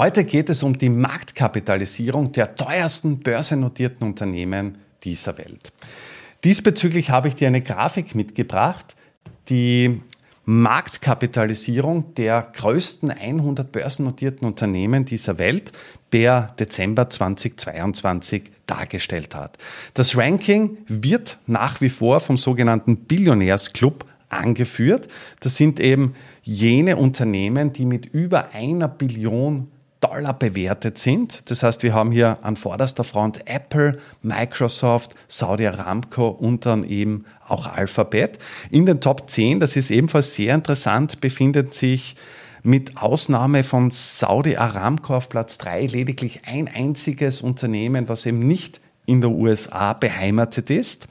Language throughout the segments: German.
Heute geht es um die Marktkapitalisierung der teuersten börsennotierten Unternehmen dieser Welt. Diesbezüglich habe ich dir eine Grafik mitgebracht, die Marktkapitalisierung der größten 100 börsennotierten Unternehmen dieser Welt per Dezember 2022 dargestellt hat. Das Ranking wird nach wie vor vom sogenannten Billionärsclub angeführt. Das sind eben jene Unternehmen, die mit über einer Billion Dollar bewertet sind. Das heißt, wir haben hier an vorderster Front Apple, Microsoft, Saudi Aramco und dann eben auch Alphabet. In den Top 10, das ist ebenfalls sehr interessant, befindet sich mit Ausnahme von Saudi Aramco auf Platz 3 lediglich ein einziges Unternehmen, was eben nicht in der USA beheimatet ist.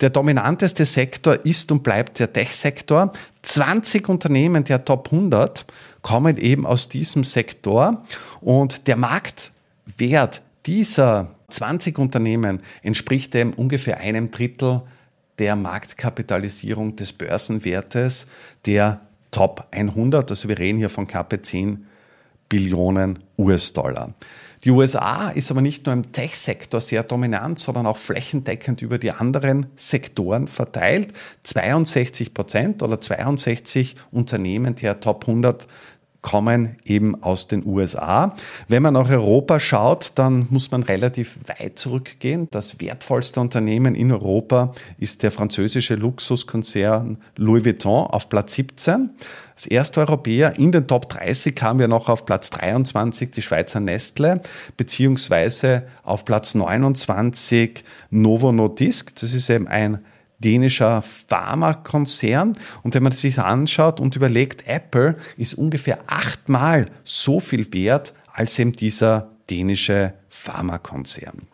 Der dominanteste Sektor ist und bleibt der Tech-Sektor. 20 Unternehmen der Top 100 kommen eben aus diesem Sektor und der Marktwert dieser 20 Unternehmen entspricht dem ungefähr einem Drittel der Marktkapitalisierung des Börsenwertes der Top 100. Also wir reden hier von knappe 10 Billionen US-Dollar. Die USA ist aber nicht nur im Tech-Sektor sehr dominant, sondern auch flächendeckend über die anderen Sektoren verteilt. 62 Prozent oder 62 Unternehmen der Top 100 kommen eben aus den USA. Wenn man nach Europa schaut, dann muss man relativ weit zurückgehen. Das wertvollste Unternehmen in Europa ist der französische Luxuskonzern Louis Vuitton auf Platz 17. Als erster Europäer in den Top 30 haben wir noch auf Platz 23 die Schweizer Nestle, beziehungsweise auf Platz 29 Novo Nordisk. Das ist eben ein dänischer Pharmakonzern. Und wenn man sich anschaut und überlegt, Apple ist ungefähr achtmal so viel wert als eben dieser dänische Pharmakonzern.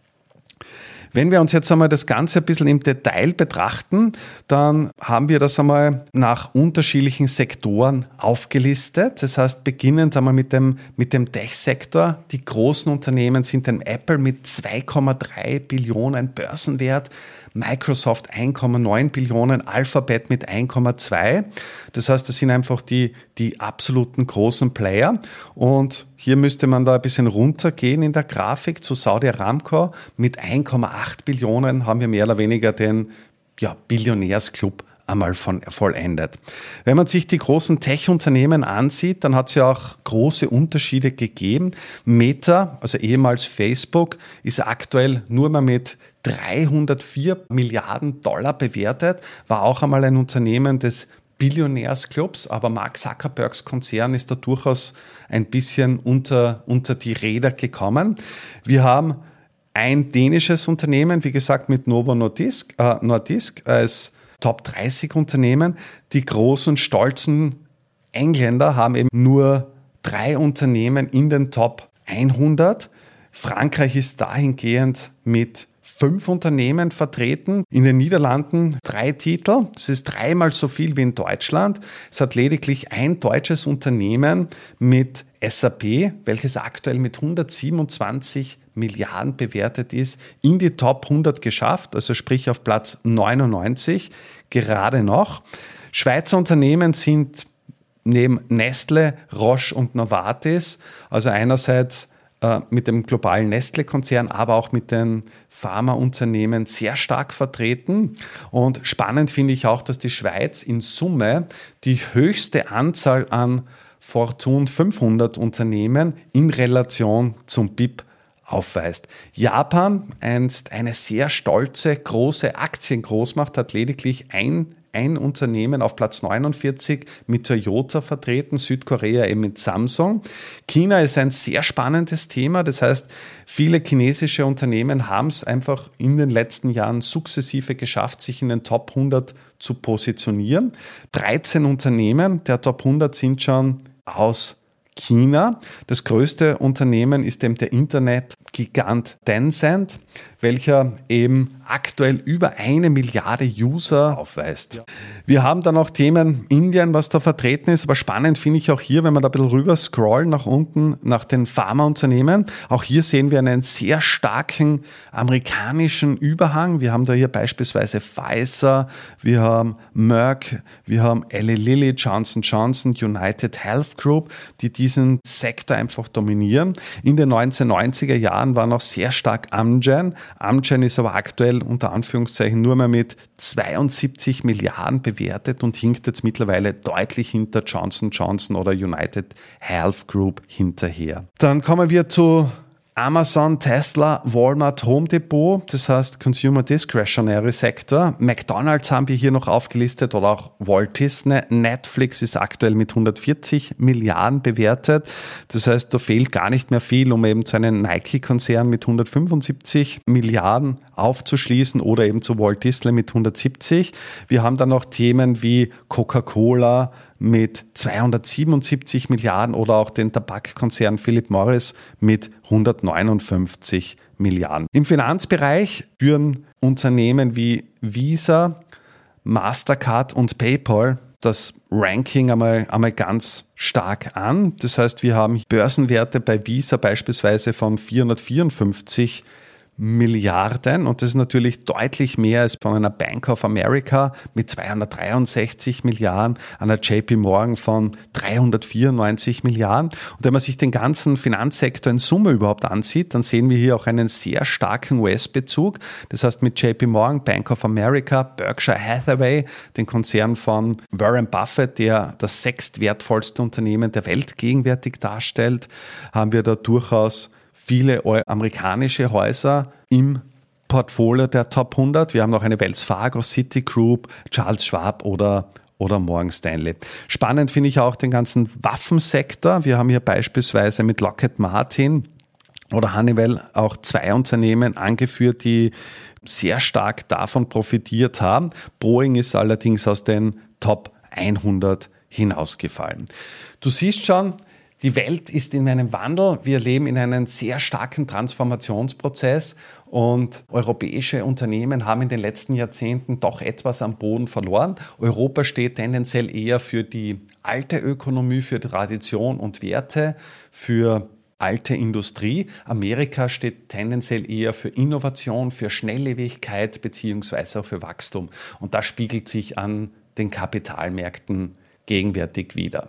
Wenn wir uns jetzt einmal das Ganze ein bisschen im Detail betrachten, dann haben wir das einmal nach unterschiedlichen Sektoren aufgelistet. Das heißt, beginnend einmal mit dem, mit dem Tech-Sektor. Die großen Unternehmen sind ein Apple mit 2,3 Billionen Börsenwert, Microsoft 1,9 Billionen, Alphabet mit 1,2. Das heißt, das sind einfach die, die absoluten großen Player. Und hier müsste man da ein bisschen runtergehen in der Grafik zu Saudi Aramco. Mit 1,8 Billionen haben wir mehr oder weniger den ja, Billionärsclub einmal von, vollendet. Wenn man sich die großen Tech-Unternehmen ansieht, dann hat es ja auch große Unterschiede gegeben. Meta, also ehemals Facebook, ist aktuell nur mal mit 304 Milliarden Dollar bewertet, war auch einmal ein Unternehmen des Billionärsclubs, aber Mark Zuckerbergs Konzern ist da durchaus ein bisschen unter, unter die Räder gekommen. Wir haben ein dänisches Unternehmen, wie gesagt, mit Novo Nordisk, äh, Nordisk als Top 30 Unternehmen. Die großen, stolzen Engländer haben eben nur drei Unternehmen in den Top 100. Frankreich ist dahingehend mit fünf Unternehmen vertreten. In den Niederlanden drei Titel. Das ist dreimal so viel wie in Deutschland. Es hat lediglich ein deutsches Unternehmen mit SAP, welches aktuell mit 127 Milliarden bewertet ist, in die Top 100 geschafft, also sprich auf Platz 99 gerade noch. Schweizer Unternehmen sind neben Nestle, Roche und Novartis, also einerseits äh, mit dem globalen Nestle-Konzern, aber auch mit den Pharmaunternehmen sehr stark vertreten. Und spannend finde ich auch, dass die Schweiz in Summe die höchste Anzahl an Fortune 500 Unternehmen in Relation zum BIP aufweist. Japan, einst eine sehr stolze, große Aktiengroßmacht, hat lediglich ein ein Unternehmen auf Platz 49 mit Toyota vertreten, Südkorea eben mit Samsung. China ist ein sehr spannendes Thema. Das heißt, viele chinesische Unternehmen haben es einfach in den letzten Jahren sukzessive geschafft, sich in den Top 100 zu positionieren. 13 Unternehmen der Top 100 sind schon aus China. Das größte Unternehmen ist eben der Internetgigant Tencent, welcher eben aktuell über eine Milliarde User aufweist. Wir haben dann auch Themen Indien, was da vertreten ist, aber spannend finde ich auch hier, wenn wir da ein bisschen rüber scrollen nach unten, nach den Pharmaunternehmen. Auch hier sehen wir einen sehr starken amerikanischen Überhang. Wir haben da hier beispielsweise Pfizer, wir haben Merck, wir haben Eli Lilly, Johnson Johnson, United Health Group, die diesen Sektor einfach dominieren. In den 1990er Jahren war noch sehr stark Amgen. Amgen ist aber aktuell unter Anführungszeichen nur mehr mit 72 Milliarden bewertet und hinkt jetzt mittlerweile deutlich hinter Johnson Johnson oder United Health Group hinterher. Dann kommen wir zu Amazon, Tesla, Walmart, Home Depot, das heißt Consumer Discretionary Sector. McDonald's haben wir hier noch aufgelistet oder auch Walt Disney. Netflix ist aktuell mit 140 Milliarden bewertet. Das heißt, da fehlt gar nicht mehr viel, um eben zu einem Nike-Konzern mit 175 Milliarden aufzuschließen oder eben zu Walt Disney mit 170. Wir haben dann noch Themen wie Coca-Cola, mit 277 Milliarden oder auch den Tabakkonzern Philip Morris mit 159 Milliarden. Im Finanzbereich führen Unternehmen wie Visa, Mastercard und PayPal das Ranking einmal, einmal ganz stark an. Das heißt, wir haben Börsenwerte bei Visa beispielsweise von 454 Milliarden und das ist natürlich deutlich mehr als von einer Bank of America mit 263 Milliarden, einer JP Morgan von 394 Milliarden. Und wenn man sich den ganzen Finanzsektor in Summe überhaupt ansieht, dann sehen wir hier auch einen sehr starken US-Bezug. Das heißt mit JP Morgan, Bank of America, Berkshire Hathaway, den Konzern von Warren Buffett, der das sechstwertvollste Unternehmen der Welt gegenwärtig darstellt, haben wir da durchaus viele amerikanische Häuser im Portfolio der Top 100. Wir haben noch eine Wells Fargo, Citigroup, Charles Schwab oder oder Morgan Stanley. Spannend finde ich auch den ganzen Waffensektor. Wir haben hier beispielsweise mit Lockheed Martin oder Honeywell auch zwei Unternehmen angeführt, die sehr stark davon profitiert haben. Boeing ist allerdings aus den Top 100 hinausgefallen. Du siehst schon, die Welt ist in einem Wandel. Wir leben in einem sehr starken Transformationsprozess und europäische Unternehmen haben in den letzten Jahrzehnten doch etwas am Boden verloren. Europa steht tendenziell eher für die alte Ökonomie, für Tradition und Werte, für alte Industrie. Amerika steht tendenziell eher für Innovation, für Schnelllebigkeit beziehungsweise auch für Wachstum. Und das spiegelt sich an den Kapitalmärkten gegenwärtig wieder.